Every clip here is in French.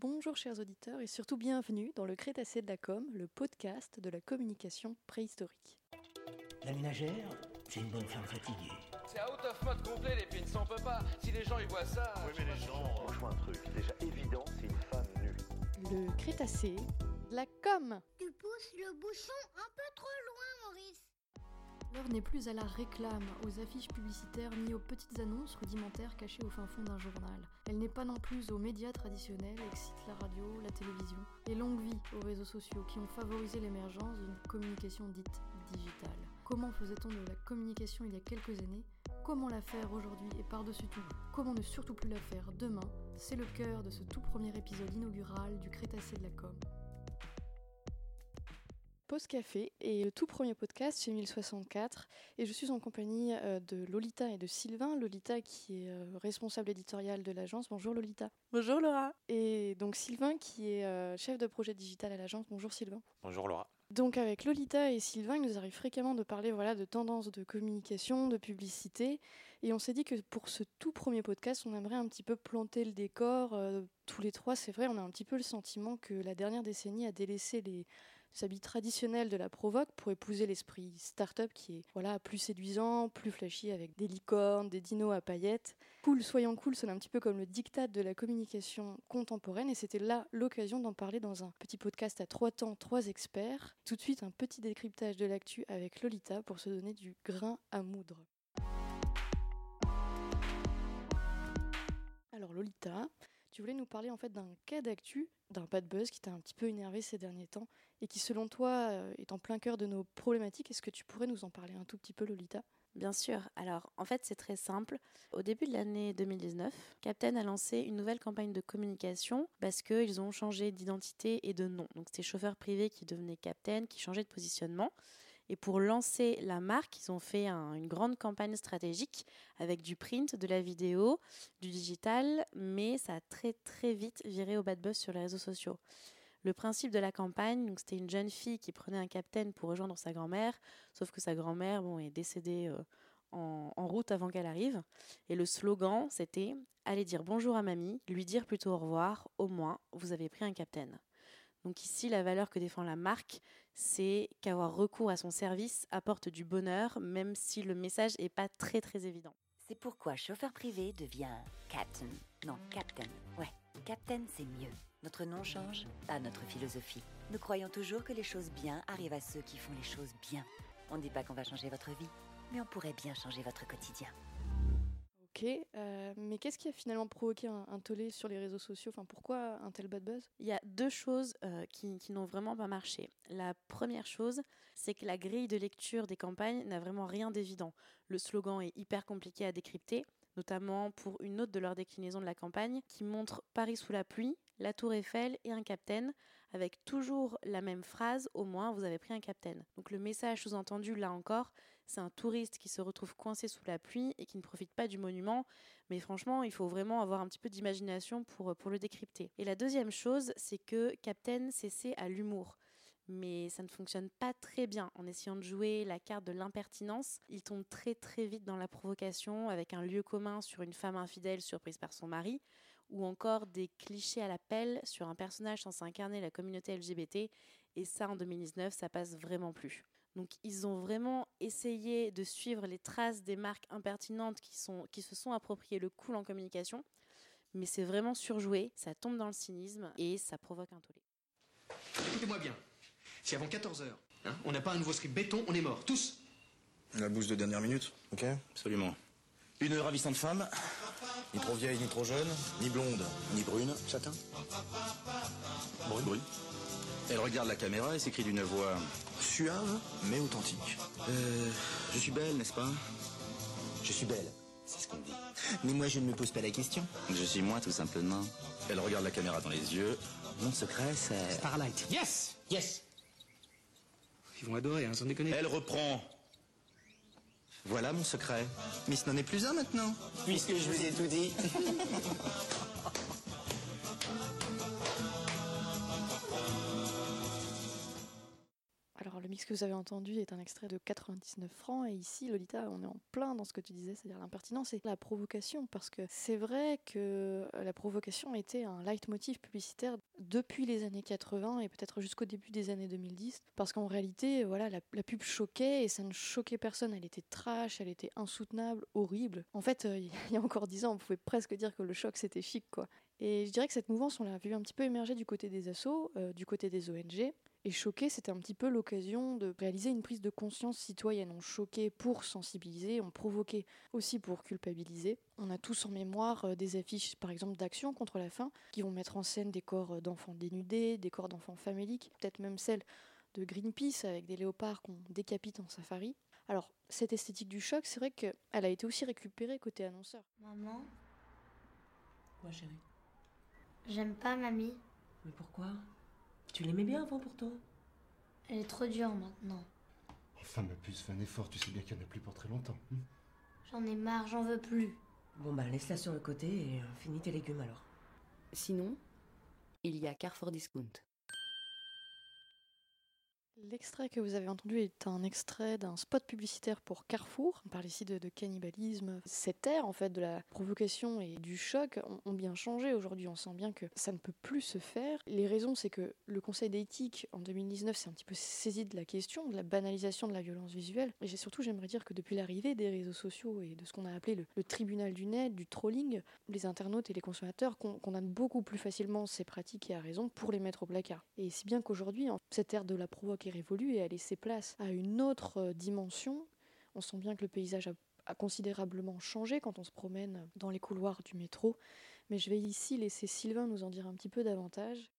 bonjour chers auditeurs et surtout bienvenue dans le Crétacé de la Com, le podcast de la communication préhistorique. La ménagère, c'est une bonne femme fatiguée. C'est out of mode complet les pins, on peut pas. Si les gens ils voient ça. Oui, mais les gens. Franchement, un truc déjà évident, c'est une femme nue. Le Crétacé de la Com. Tu pousses le bouchon un peu trop loin. L'heure n'est plus à la réclame, aux affiches publicitaires ni aux petites annonces rudimentaires cachées au fin fond d'un journal. Elle n'est pas non plus aux médias traditionnels, excite la radio, la télévision. Et longue vie aux réseaux sociaux qui ont favorisé l'émergence d'une communication dite digitale. Comment faisait-on de la communication il y a quelques années? Comment la faire aujourd'hui et par-dessus tout? Comment ne surtout plus la faire demain? C'est le cœur de ce tout premier épisode inaugural du Crétacé de la com. Pause Café est le tout premier podcast chez 1064 et je suis en compagnie euh, de Lolita et de Sylvain. Lolita qui est euh, responsable éditorial de l'agence. Bonjour Lolita. Bonjour Laura. Et donc Sylvain qui est euh, chef de projet digital à l'agence. Bonjour Sylvain. Bonjour Laura. Donc avec Lolita et Sylvain, il nous arrive fréquemment de parler voilà, de tendances de communication, de publicité. Et on s'est dit que pour ce tout premier podcast, on aimerait un petit peu planter le décor. tous les trois, c'est vrai, on a un petit peu le sentiment que la dernière décennie a délaissé les habits traditionnels de la provoque pour épouser l'esprit start-up qui est voilà, plus séduisant, plus flashy avec des licornes, des dinos à paillettes. Cool, soyons cool, sonne un petit peu comme le diktat de la communication contemporaine et c'était là l'occasion d'en parler dans un petit podcast à trois temps, trois experts. Tout de suite, un petit décryptage de l'actu avec Lolita pour se donner du grain à moudre. Alors Lolita, tu voulais nous parler en fait d'un cas d'actu, d'un bad buzz qui t'a un petit peu énervé ces derniers temps et qui selon toi euh, est en plein cœur de nos problématiques. Est-ce que tu pourrais nous en parler un tout petit peu Lolita? Bien sûr. Alors, en fait, c'est très simple. Au début de l'année 2019, Captain a lancé une nouvelle campagne de communication parce qu'ils ont changé d'identité et de nom. Donc, c'était chauffeur privé qui devenait Captain, qui changeait de positionnement. Et pour lancer la marque, ils ont fait un- une grande campagne stratégique avec du print, de la vidéo, du digital, mais ça a très très vite viré au bad buzz sur les réseaux sociaux. Le principe de la campagne, c'était une jeune fille qui prenait un capitaine pour rejoindre sa grand-mère, sauf que sa grand-mère bon, est décédée euh, en, en route avant qu'elle arrive. Et le slogan, c'était Allez dire bonjour à mamie, lui dire plutôt au revoir, au moins, vous avez pris un capitaine. Donc ici, la valeur que défend la marque, c'est qu'avoir recours à son service apporte du bonheur, même si le message n'est pas très très évident. C'est pourquoi chauffeur privé devient Captain. Non, Captain. Ouais, Captain, c'est mieux. Notre nom change, pas notre philosophie. Nous croyons toujours que les choses bien arrivent à ceux qui font les choses bien. On ne dit pas qu'on va changer votre vie, mais on pourrait bien changer votre quotidien. Ok, euh, mais qu'est-ce qui a finalement provoqué un, tollé sur les réseaux sociaux? Enfin, pourquoi un tel bad buzz? Il y a deux choses euh, qui, n'ont vraiment pas marché. La première chose, c'est que la grille de lecture des campagnes n'a vraiment rien d'évident. Le slogan est hyper compliqué à décrypter, notamment pour une autre de leurs déclinaisons de la campagne qui montre Paris sous la pluie, la tour Eiffel et un capitaine, avec toujours la même phrase, au moins vous avez pris un capitaine. Donc le message sous-entendu, là encore, c'est un touriste qui se retrouve coincé sous la pluie et qui ne profite pas du monument, mais franchement, il faut vraiment avoir un petit peu d'imagination pour, pour le décrypter. Et la deuxième chose, c'est que Captain s'essaie à l'humour. Mais ça ne fonctionne pas très bien. En essayant de jouer la carte de l'impertinence, il tombe très très vite dans la provocation avec un lieu commun sur une femme infidèle surprise par son mari, ou encore des clichés à la pelle sur un personnage censé incarner la communauté LGBT. Et ça, en 2019, ça passe vraiment plus. Donc ils ont vraiment essayé de suivre les traces des marques impertinentes qui, sont, qui se sont appropriées le cool en communication, mais c'est vraiment surjoué, ça tombe dans le cynisme et ça provoque un tollé. Écoutez-moi bien. Si avant 14 heures, hein, on n'a pas un nouveau script béton, on est mort, tous. La bouse de dernière minute, ok Absolument. Une ravissante femme, Ni trop vieille, ni trop jeune, ni blonde, ni brune, chacun. brune. brune. Elle regarde la caméra et s'écrit d'une voix. Suave, mais authentique. Euh, je suis belle, n'est-ce pas? Je suis belle. C'est ce qu'on dit. Mais moi, je ne me pose pas la question. Je suis moi, tout simplement. Elle regarde la caméra dans les yeux. Mon secret, c'est. Starlight. Yes Yes Ils vont adorer, hein, sans déconner. Elle reprend. Voilà mon secret. Mais ce n'en est plus un maintenant, puisque je vous ai tout dit. que vous avez entendu est un extrait de 99 francs. Et ici, Lolita, on est en plein dans ce que tu disais, c'est-à-dire l'impertinence et la provocation. Parce que c'est vrai que la provocation était un leitmotiv publicitaire depuis les années 80 et peut-être jusqu'au début des années 2010. Parce qu'en réalité, voilà, la, la, pub choquait et ça ne choquait personne. Elle était trash, elle était insoutenable, horrible. En fait, euh, il y a encore 10 ans, on pouvait presque dire que le choc c'était chic, quoi. Et je dirais que cette mouvance, on l'a vu un petit peu émerger du côté des assos, euh, du côté des ONG. Et Choqué, c'était un petit peu l'occasion de réaliser une prise de conscience citoyenne. On choquait pour sensibiliser, on provoquait aussi pour culpabiliser. On a tous en mémoire euh, des affiches, par exemple, d'action contre la faim, qui vont mettre en scène des corps d'enfants dénudés, des corps d'enfants faméliques, peut-être même celles de Greenpeace avec des léopards qu'on décapite en safari. Alors, cette esthétique du choc, c'est vrai qu'elle a été aussi récupérée côté annonceur. Maman Quoi, chérie? J'aime pas mamie. Mais pourquoi? Tu l'aimais bien avant pourtant? Elle est trop dure maintenant. Enfin, ma puce, fais un effort, tu sais bien qu'elle n'a plus pour très longtemps. Hein j'en ai marre, j'en veux plus. Bon bah laisse-la sur le côté et euh, finis tes légumes alors. Sinon, il y a Carrefour Discount. L'extrait que vous avez entendu est un extrait d'un spot publicitaire pour Carrefour. On parle ici de, cannibalisme. Cette ère en fait de la provocation et du choc ont, bien changé. Aujourd'hui, on sent bien que ça ne peut plus se faire. Les raisons, c'est que le Conseil d'éthique en 2019 s'est un petit peu saisi de la question de la banalisation de la violence visuelle. Et surtout, j'aimerais dire que depuis l'arrivée des réseaux sociaux et de ce qu'on a appelé le, le, tribunal du net, du trolling, les internautes et les consommateurs condamnent beaucoup plus facilement ces pratiques et à raison pour les mettre au placard. Et si bien qu'aujourd'hui, cette ère de la provoque évolue et a laissé place à une autre dimension. On sent bien que le paysage a, a, considérablement changé quand on se promène dans les couloirs du métro. Mais je vais ici laisser Sylvain nous en dire un petit peu davantage.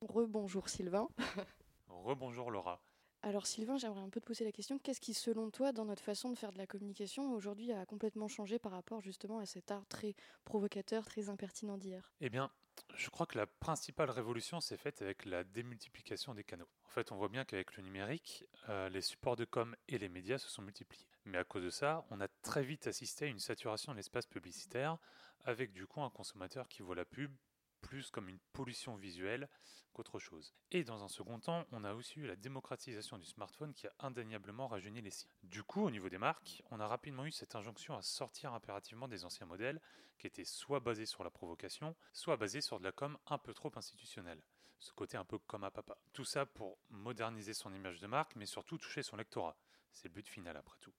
Rebonjour Sylvain. Rebonjour Laura. Alors Sylvain, j'aimerais un peu te poser la question, qu'est-ce qui selon toi dans notre façon de faire de la communication aujourd'hui a complètement changé par rapport justement à cet art très provocateur, très impertinent d'hier? Eh bien, je crois que la principale révolution s'est faite avec la démultiplication des canaux. En fait, on voit bien qu'avec le numérique, euh, les supports de com et les médias se sont multipliés. Mais à cause de ça, on a très vite assisté à une saturation de l'espace publicitaire, avec du coup un consommateur qui voit la pub plus comme une pollution visuelle qu'autre chose. Et dans un second temps, on a aussi eu la démocratisation du smartphone qui a indéniablement rajeuni les sites. Du coup, au niveau des marques, on a rapidement eu cette injonction à sortir impérativement des anciens modèles qui étaient soit basés sur la provocation, soit basés sur de la com un peu trop institutionnelle. Ce côté un peu comme à papa. Tout ça pour moderniser son image de marque, mais surtout toucher son lectorat. C'est le but final après tout.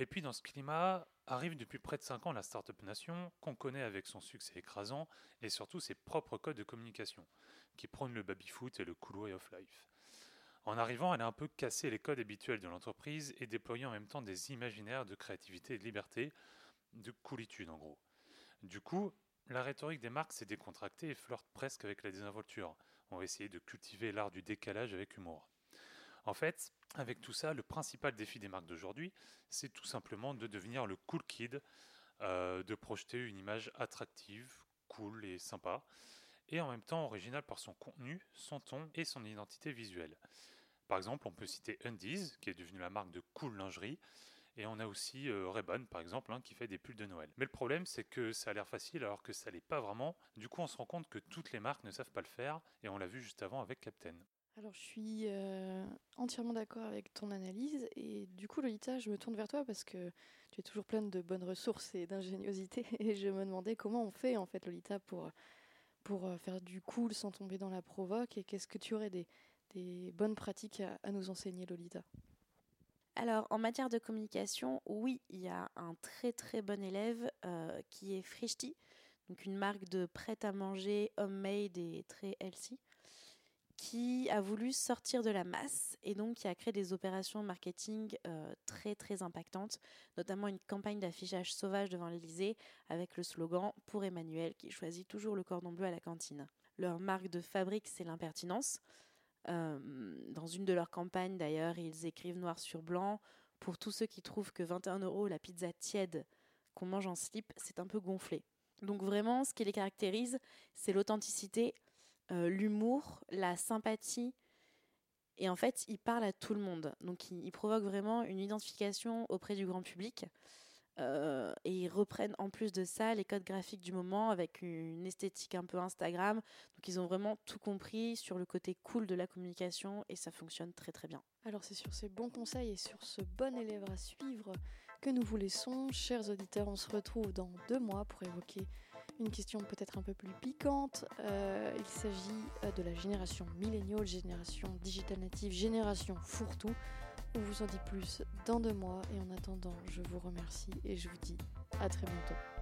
Et puis dans ce climat arrive depuis près de 5 ans la Startup Nation, qu'on connaît avec son succès écrasant et surtout ses propres codes de communication, qui prônent le baby-foot et le cool way of life. En arrivant, elle a un peu cassé les codes habituels de l'entreprise et déployé en même temps des imaginaires de créativité et de liberté, de coolitude en gros. Du coup, la rhétorique des marques s'est décontractée et flirte presque avec la désinvolture. On va essayer de cultiver l'art du décalage avec humour. En fait, avec tout ça, le principal défi des marques d'aujourd'hui, c'est tout simplement de devenir le cool kid, euh, de projeter une image attractive, cool et sympa, et en même temps originale par son contenu, son ton et son identité visuelle. Par exemple, on peut citer Undies, qui est devenue la marque de cool lingerie, et on a aussi euh, par exemple, hein, qui fait des pulls de Noël. Mais le problème, c'est que ça a l'air facile alors que ça l'est pas vraiment. Du coup, on se rend compte que toutes les marques ne savent pas le faire, et on l'a vu juste avant avec Captain. Alors je suis euh, entièrement d'accord avec ton analyse et du coup Lolita, je me tourne vers toi parce que tu es toujours pleine de bonnes ressources et d'ingéniosité et je me demandais comment on fait en fait Lolita pour, pour faire du cool sans tomber dans la provoque et qu'est-ce que tu aurais des, bonnes pratiques à, à, nous enseigner Lolita? Alors, en matière de communication, oui, il y a un très très bon élève euh, qui est Frishti, donc une marque de prêt-à-manger homemade et très healthy qui a voulu sortir de la masse et donc qui a créé des opérations marketing euh, très très impactantes, notamment une campagne d'affichage sauvage devant l'Elysée avec le slogan Pour Emmanuel qui choisit toujours le cordon bleu à la cantine. Leur marque de fabrique, c'est l'impertinence. Euh, dans une de leurs campagnes d'ailleurs, ils écrivent noir sur blanc pour tous ceux qui trouvent que 21 euros la pizza tiède qu'on mange en slip, c'est un peu gonflé. Donc vraiment, ce qui les caractérise, c'est l'authenticité, euh, l'humour, la sympathie. Et en fait, il parle à tout le monde. Donc, il, il, provoque vraiment une identification auprès du grand public. Euh, et ils reprennent en plus de ça les codes graphiques du moment avec une esthétique un peu Instagram. Donc ils ont vraiment tout compris sur le côté cool de la communication et ça fonctionne très très bien. Alors c'est sur ces bons conseils et sur ce bon élève à suivre que nous vous laissons. Chers auditeurs, on se retrouve dans deux mois pour évoquer une question peut-être un peu plus piquante. Euh, il s'agit euh, de la génération milléniale, génération digital native, génération fourre-tout. On vous en dit plus dans deux mois et en attendant, je vous remercie et je vous dis à très bientôt.